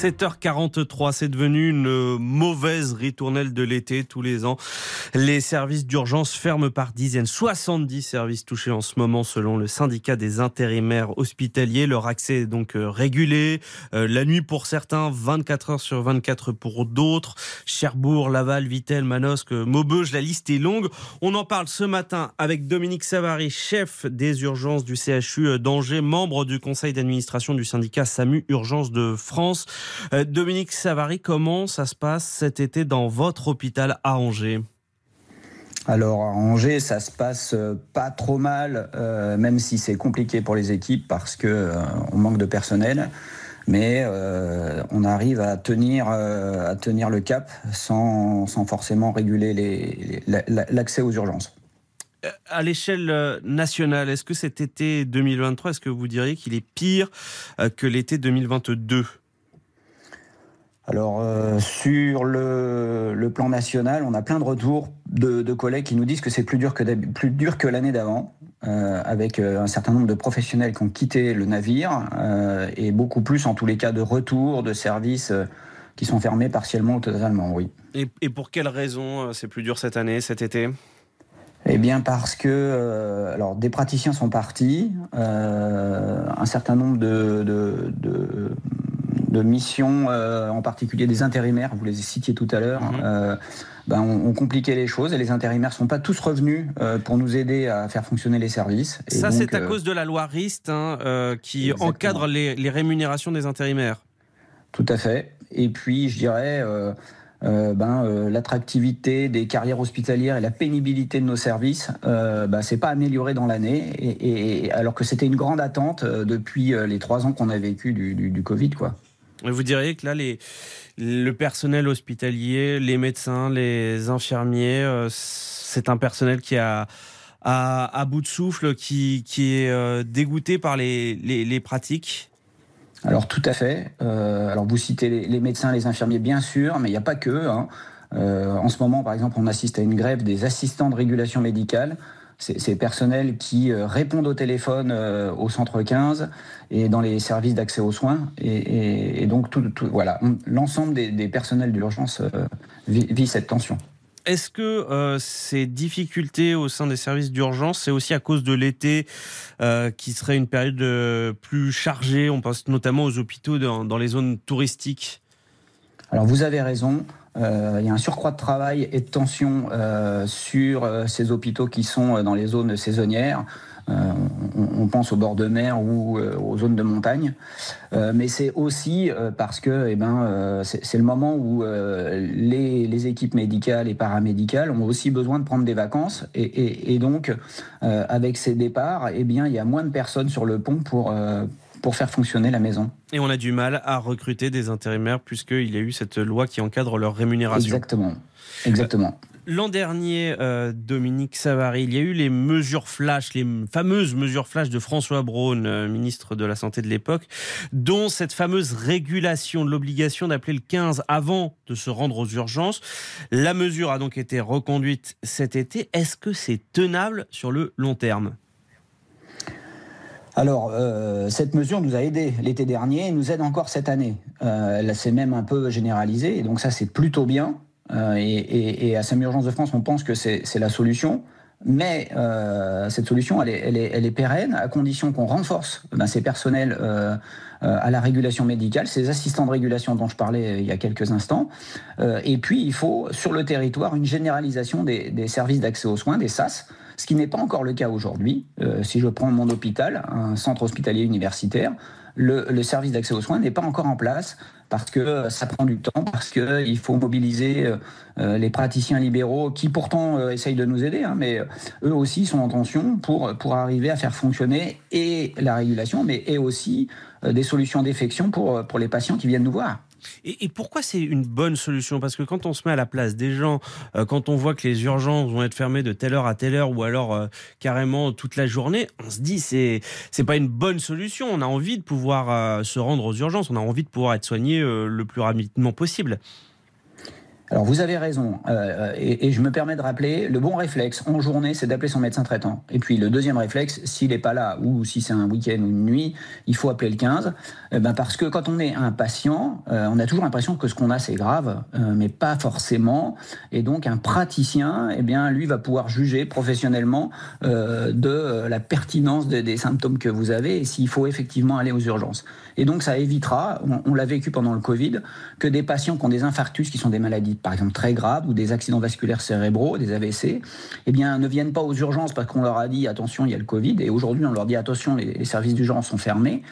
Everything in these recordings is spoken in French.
7h43, c'est devenu une mauvaise ritournelle de l'été tous les ans. Les services d'urgence ferment par dizaines. 70 services touchés en ce moment selon le syndicat des intérimaires hospitaliers. Leur accès est donc euh, régulé. Euh, la nuit pour certains, 24 heures sur 24 pour d'autres. Cherbourg, Laval, Vittel, Manosque, Maubeuge, la liste est longue. On en parle ce matin avec Dominique Savary, chef des urgences du CHU d'Angers, membre du conseil d'administration du syndicat SAMU Urgence de France. Euh, Dominique Savary, comment ça se passe cet été dans votre hôpital à Angers? Alors à Angers, ça se passe euh, pas trop mal, euh, même si c'est compliqué pour les équipes parce que on manque de personnel. Mais on arrive à tenir, à tenir le cap sans, forcément réguler l'accès aux urgences. À l'échelle nationale, est-ce que cet été 2023, est-ce que vous diriez qu'il est pire que l'été 2022 alors euh, sur le, plan national, on a plein de retours de, collègues qui nous disent que c'est plus dur que, plus dur que l'année d'avant, euh, avec euh, un certain nombre de professionnels qui ont quitté le navire, et beaucoup plus en tous les cas de retours de services qui sont fermés partiellement ou totalement, oui. Et, pour quelles raisons c'est plus dur cette année, cet été? Eh bien parce que alors des praticiens sont partis, un certain nombre de, de missions, euh, en particulier des intérimaires, vous les citiez tout à l'heure, mhm. euh, ben, on, compliquait les choses et les intérimaires ne sont pas tous revenus euh, pour nous aider à faire fonctionner les services. Ça, c'est à cause de la loi RIST hein, qui encadre les, rémunérations des intérimaires. Tout à fait. Et puis, je dirais, ben, l'attractivité des carrières hospitalières et la pénibilité de nos services, euh, ben, c'est pas amélioré dans l'année, et, alors que c'était une grande attente depuis les trois ans qu'on a vécu du, du, du Covid, quoi. Vous diriez que là, le personnel hospitalier, les médecins, les infirmiers, euh, c'est un personnel qui a à, bout de souffle, qui, est euh, dégoûté par les, les, pratiques? Alors tout à fait. Euh, alors vous citez les, médecins, les infirmiers, bien sûr, mais il n'y a pas que. Hein. en ce moment, par exemple, on assiste à une grève des assistants de régulation médicale ces personnels qui euh, répondent au téléphone euh, au centre 15 et dans les services d'accès aux soins. Et, donc, tout, voilà, l'ensemble des, personnels d'urgence euh, vit, cette tension. Est-ce que ces difficultés au sein des services d'urgence, c'est aussi à cause de l'été qui serait une période plus chargée? On pense notamment aux hôpitaux dans les zones touristiques. Alors vous avez raison. Euh, il y a un surcroît de travail et de tension euh, sur euh, ces hôpitaux qui sont dans les zones saisonnières. On, pense au bord de mer ou aux zones de montagne, mais c'est aussi parce que eh ben, c'est le moment où les, équipes médicales et paramédicales ont aussi besoin de prendre des vacances et, donc avec ces départs, eh il y a moins de personnes sur le pont pour, pour faire fonctionner la maison. Et on a du mal à recruter des intérimaires puisqu'il y a eu cette loi qui encadre leur rémunération. Exactement. Exactement. L'an dernier, euh, Dominique Savary, il y a eu les mesures flash, les fameuses mesures flash de François Braun, euh, ministre de la Santé de l'époque, dont cette fameuse régulation de l'obligation d'appeler le 15 avant de se rendre aux urgences. La mesure a donc été reconduite cet été. Est-ce que c'est tenable sur le long terme? Alors, euh, cette mesure nous a aidé l'été dernier et nous aide encore cette année. Euh, elle s'est même un peu généralisée, et donc ça, c'est plutôt bien. Euh, et, à SAMU Urgence de France, on pense que c'est la solution. Mais cette solution, elle est, pérenne, à condition qu'on renforce ben, ces personnels à la régulation médicale, ces assistants de régulation dont je parlais il y a quelques instants. et puis, il faut, sur le territoire, une généralisation des, des services d'accès aux soins, des SAS, ce qui n'est pas encore le cas aujourd'hui. Euh, si je prends mon hôpital, un centre hospitalier universitaire, le, service d'accès aux soins n'est pas encore en place parce que ça prend du temps, parce qu'il faut mobiliser euh, euh, les praticiens libéraux qui pourtant essayent de nous aider, hein, mais eux aussi sont en tension pour, arriver à faire fonctionner et la régulation, mais et aussi des solutions d'effection pour les patients qui viennent nous voir. Et, pourquoi c'est une bonne solution? Parce que quand on se met à la place des gens, euh, quand on voit que les urgences vont être fermées de telle heure à telle heure, ou alors euh, carrément toute la journée, on se dit c'est c'est pas une bonne solution. On a envie de pouvoir euh, se rendre aux urgences, on a envie de pouvoir être soigné le plus rapidement possible. Alors vous avez raison, euh, et, je me permets de rappeler, le bon réflexe en journée, c'est d'appeler son médecin traitant. Et puis le deuxième réflexe, s'il n'est pas là, ou si c'est un week-end ou une nuit, il faut appeler le 15, eh ben parce que quand on est un patient, euh, on a toujours l'impression que ce qu'on a c'est grave, euh, mais pas forcément. Et donc un praticien, eh bien lui va pouvoir juger professionnellement de la pertinence des symptômes que vous avez et s'il faut effectivement aller aux urgences. Et donc ça évitera, on l'a vécu pendant le Covid, que des patients qui ont des infarctus, qui sont des maladies par exemple très graves ou des accidents vasculaires cérébraux, des AVC, eh bien, ne viennent pas aux urgences parce qu'on leur a dit attention, il y a le Covid, et aujourd'hui on leur dit attention, les, services d'urgence sont fermés,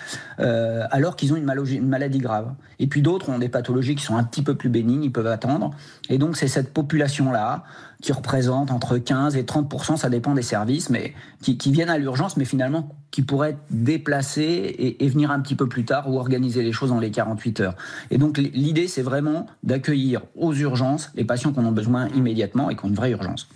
euh, alors qu'ils ont une maladie grave. Et puis d'autres ont des pathologies qui sont un petit peu plus bénignes, ils peuvent attendre. Et donc c'est cette population-là qui représente entre 15 et 30% ça dépend des services, mais qui, viennent à l'urgence, mais finalement qui pourraient être déplacés et, et, venir un petit peu plus tard ou organiser les choses dans les 48 heures. Et donc l'idée, c'est vraiment d'accueillir aux urgences les patients qu'on a besoin immédiatement et qui ont une vraie urgence.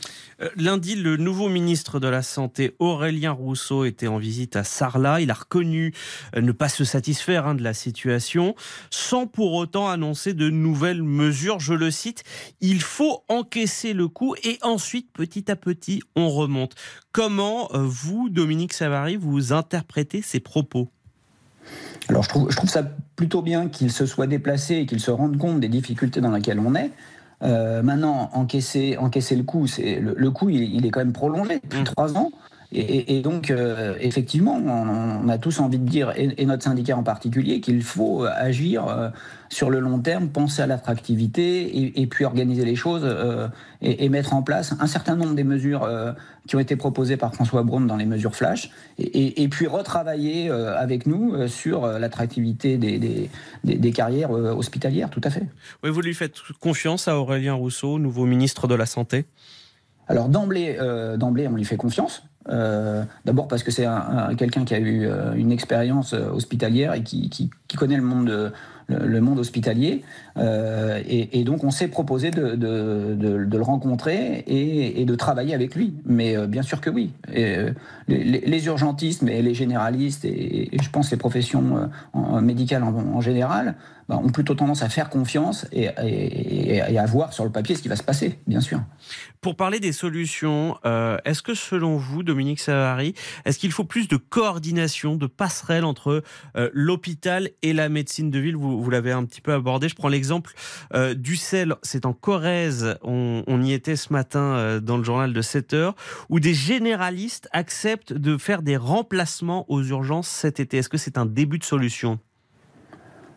Euh, lundi, le nouveau ministre de la Santé, Aurélien Rousseau, était en visite à Sarlat. Il a reconnu euh, ne pas se satisfaire hein, de la situation, sans pour autant annoncer de nouvelles mesures. Je le cite, il faut encaisser le coup et ensuite, petit à petit, on remonte. Comment, euh, vous, Dominique Savary, vous interprétez ces propos? Alors je trouve, je trouve ça plutôt bien qu'il se soit déplacé et qu'il se rende compte des difficultés dans lesquelles on est. Euh, maintenant, encaisser, encaisser le coup, c'est le, le coup, il, est quand même prolongé depuis mmh. trois ans. Et, donc, euh, effectivement, on, a tous envie de dire, et, notre syndicat en particulier, qu'il faut agir euh, sur le long terme, penser à l'attractivité et, puis organiser les choses euh, et, mettre en place un certain nombre des mesures qui ont été proposées par François Braun dans les mesures flash, et, puis retravailler avec nous sur l'attractivité des, des, carrières hospitalières, tout à fait. Oui, vous lui faites confiance à Aurélien Rousseau, nouveau ministre de la Santé? Alors d'emblée, d'emblée, on lui fait confiance. Euh, d'abord parce que c'est quelqu'un qui a eu euh, une expérience euh, hospitalière et qui, qui, connaît le monde, le, monde hospitalier. et, donc on s'est proposé de, de, le rencontrer et, de travailler avec lui. Mais bien sûr que oui. Et, les, urgentistes, mais les généralistes et, je pense les professions médicales en, général bah, ont plutôt tendance à faire confiance et, à voir sur le papier ce qui va se passer, bien sûr. Pour parler des solutions, est-ce que selon vous, Dominique Savary. Est-ce qu'il faut plus de coordination, de passerelle entre euh, l'hôpital et la médecine de ville Vous, l'avez un petit peu abordé. Je prends l'exemple euh, du sel. C'est en Corrèze. On, y était ce matin euh, dans le journal de 7 heures, où des généralistes acceptent de faire des remplacements aux urgences cet été. Est-ce que c'est un début de solution?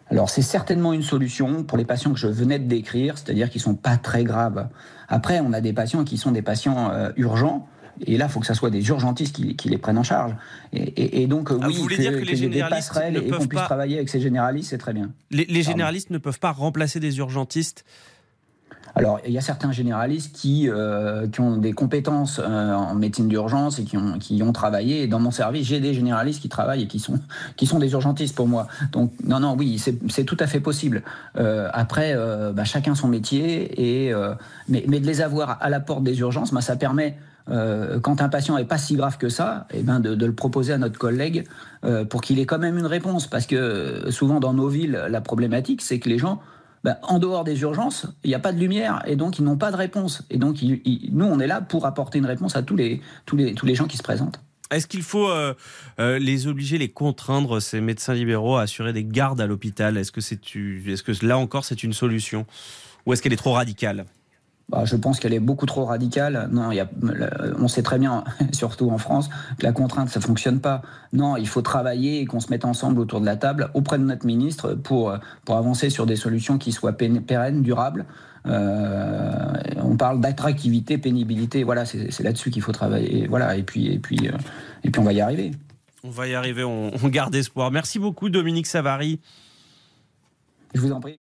Alors c'est certainement une solution pour les patients que je venais de décrire, c'est-à-dire qui sont pas très graves. Après, on a des patients qui sont des patients urgents, et là, il faut que ce soit des urgentistes qui, les prennent en charge. Et, donc, ah, oui, que, dire que, les généralistes passerelles et qu'on puisse travailler avec ces généralistes, c'est très bien. Les, généralistes ne peuvent pas remplacer des urgentistes alors, il y a certains généralistes qui, euh, qui ont des compétences euh, en médecine d'urgence et qui ont, qui ont travaillé. Et dans mon service, j'ai des généralistes qui travaillent et qui sont, qui sont des urgentistes pour moi. Donc, non, non, oui, c'est tout à fait possible. Euh, après, bah, chacun son métier. Et, mais, mais, de les avoir à la porte des urgences, bah, ça permet euh, quand un patient n'est pas si grave que ça, eh ben de, le proposer à notre collègue euh, pour qu'il ait quand même une réponse. Parce que euh, souvent dans nos villes, la problématique, c'est que les gens, ben, en dehors des urgences, il n'y a pas de lumière et donc ils n'ont pas de réponse. Et donc nous, on est là pour apporter une réponse à tous les, tous les, tous les gens qui se présentent. Est-ce qu'il faut les obliger, les contraindre, ces médecins libéraux, à assurer des gardes à l'hôpital? C'est, est-ce que là encore c'est une solution? Ou est-ce qu'elle est trop radicale? Bah, je pense qu'elle est beaucoup trop radicale. Non, y a, on sait très bien, surtout en France, que la contrainte, ça fonctionne pas. Non, il faut travailler et qu'on se mette ensemble autour de la table auprès de notre ministre pour, pour avancer sur des solutions qui soient pérennes, durables. Euh, on parle d'attractivité, pénibilité. Voilà, c'est là-dessus qu'il faut travailler. Voilà, et puis, et puis, euh, et puis, on va y arriver. On va y arriver. On, on garde espoir. Merci beaucoup, Dominique Savary. Je vous en prie.